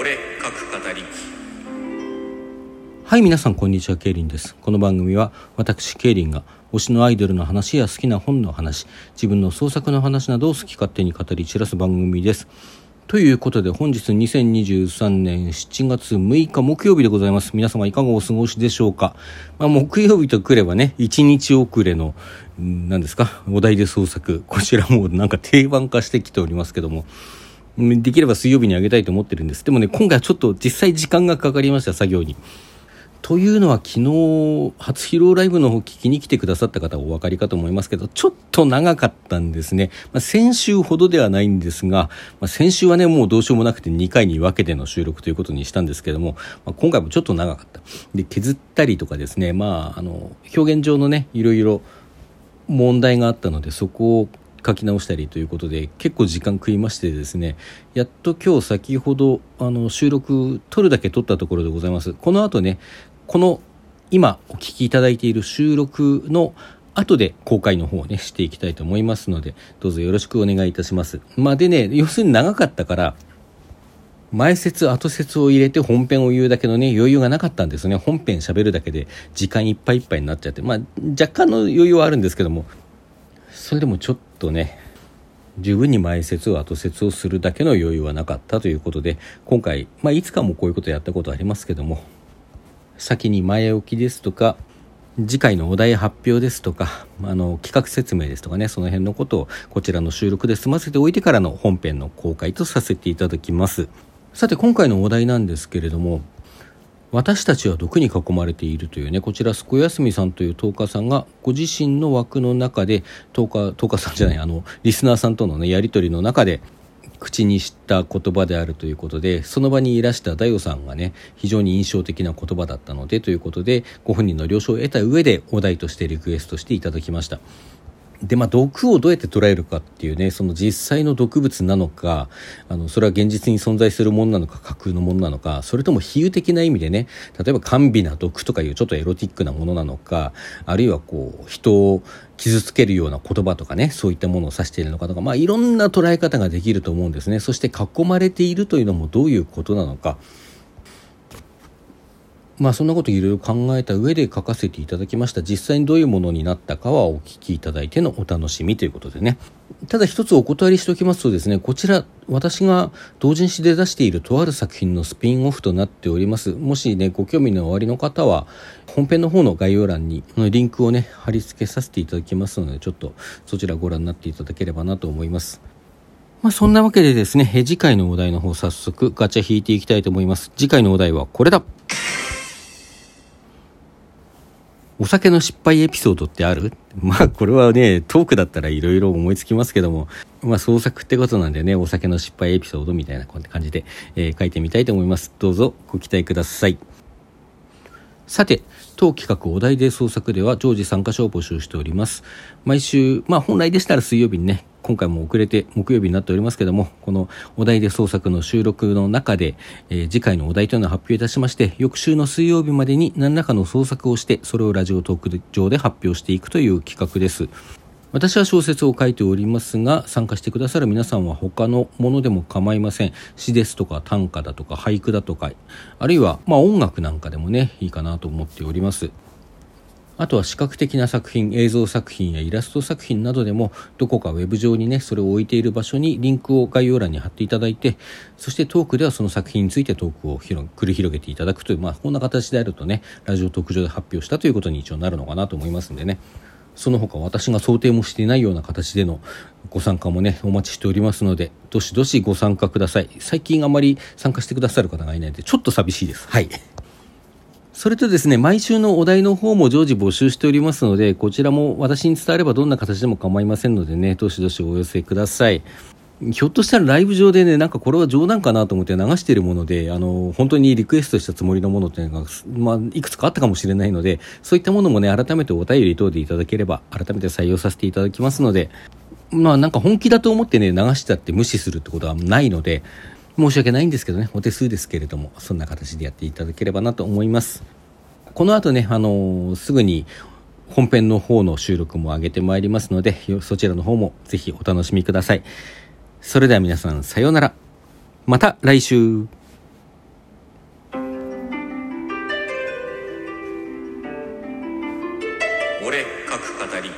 俺各語り。はい皆さんこんにちはケイリンです。この番組は私ケイリンが推しのアイドルの話や好きな本の話自分の創作の話などを好き勝手に語り散らす番組です。ということで本日2023年7月6日木曜日でございます。皆様いかがお過ごしでしょうか、まあ、木曜日とくればね1日遅れの何ですか？お題で創作。こちらもなんか定番化してきておりますけども。できれば水曜日にあげたいと思ってるんです。でもね今回はちょっと実際時間がかかりました作業に。というのは昨日初披露ライブの方聞きに来てくださった方お分かりかと思いますけどちょっと長かったんですね、まあ、先週ほどではないんですが、まあ、先週はねもうどうしようもなくて2回に分けての収録ということにしたんですけども、まあ、今回もちょっと長かった。で削ったりとかですねまああの表現上のねいろいろ問題があったのでそこを書き直したりということで結構時間食いましてですねやっと今日先ほどあの収録撮るだけ撮ったところでございます。この後ねこの今お聞きいただいている収録の後で公開の方をねしていきたいと思いますのでどうぞよろしくお願いいたします。まあでね要するに長かったから前説後説を入れて本編を言うだけのね余裕がなかったんですね。本編喋るだけで時間いっぱいいっぱいになっちゃって。まあ若干の余裕はあるんですけどもそれでもちょっとね十分に前説を後説をするだけの余裕はなかったということで今回、まあ、いつかもこういうことやったことありますけども先に前置きですとか次回のお題発表ですとかあの企画説明ですとかねその辺のことをこちらの収録で済ませておいてからの本編の公開とさせていただきます。さて今回のお題なんですけれども私たちは毒に囲まれているというねこちらすこやすみさんという10日さんがご自身の枠の中で10日10日さんじゃないあのリスナーさんとのねやり取りの中で口にした言葉であるということでその場にいらしたダヨさんがね非常に印象的な言葉だったのでということでご本人の了承を得た上でお題としてリクエストしていただきました。でまあ毒をどうやって捉えるかっていうねその実際の毒物なのかあのそれは現実に存在するものなのか架空のものなのかそれとも比喩的な意味でね例えば甘美な毒とかいうちょっとエロティックなものなのかあるいはこう人を傷つけるような言葉とかねそういったものを指しているのかとかまあいろんな捉え方ができると思うんですね。そして囲まれているというのもどういうことなのか。まあそんなこといろいろ考えた上で書かせていただきました。実際にどういうものになったかはお聞きいただいてのお楽しみということでね。ただ一つお断りしておきますとですねこちら私が同人誌で出しているとある作品のスピンオフとなっております。もしねご興味のおありの方は本編の方の概要欄にリンクをね貼り付けさせていただきますのでちょっとそちらご覧になっていただければなと思います。まあ、そんなわけでですね、次回のお題の方早速ガチャ引いていきたいと思います。次回のお題はこれだ。お酒の失敗エピソードってある？まあこれはね、トークだったらいろいろ思いつきますけども、まあ創作ってことなんでね、お酒の失敗エピソードみたいな感じで、えー、書いてみたいと思います。どうぞご期待ください。さて、当企画お題で創作では常時参加賞を募集しております。毎週、まあ本来でしたら水曜日にね、今回も遅れて木曜日になっておりますけども、このお題で創作の収録の中で、えー、次回のお題というのを発表いたしまして、翌週の水曜日までに何らかの創作をして、それをラジオトーク上で発表していくという企画です。私は小説を書いておりますが、参加してくださる皆さんは他のものでも構いません。詩ですとか短歌だとか俳句だとか、あるいはまあ音楽なんかでもね、いいかなと思っております。あとは視覚的な作品、映像作品やイラスト作品などでも、どこかウェブ上にね、それを置いている場所にリンクを概要欄に貼っていただいて、そしてトークではその作品についてトークを繰り広げていただくという、まあ、こんな形であるとね、ラジオトーク上で発表したということに一応なるのかなと思いますんでね。その他私が想定もしていないような形でのご参加もね、お待ちしておりますので、どしどしご参加ください。最近あまり参加してくださる方がいないので、ちょっと寂しいです。はい。それとですね、毎週のお題の方も常時募集しておりますので、こちらも私に伝わればどんな形でも構いませんのでね、どしどしお寄せください。ひょっとしたらライブ上でね、なんかこれは冗談かなと思って流しているもので、あの、本当にリクエストしたつもりのものっていうのが、まあ、いくつかあったかもしれないので、そういったものもね、改めてお便り等でいただければ、改めて採用させていただきますので、まあなんか本気だと思ってね、流したって無視するってことはないので、申し訳ないんですけどね、お手数ですけれども、そんな形でやっていただければなと思います。この後ね、あのー、すぐに本編の方の収録も上げてまいりますので、そちらの方もぜひお楽しみください。それでは皆さん、さようなら。また来週。俺書く語り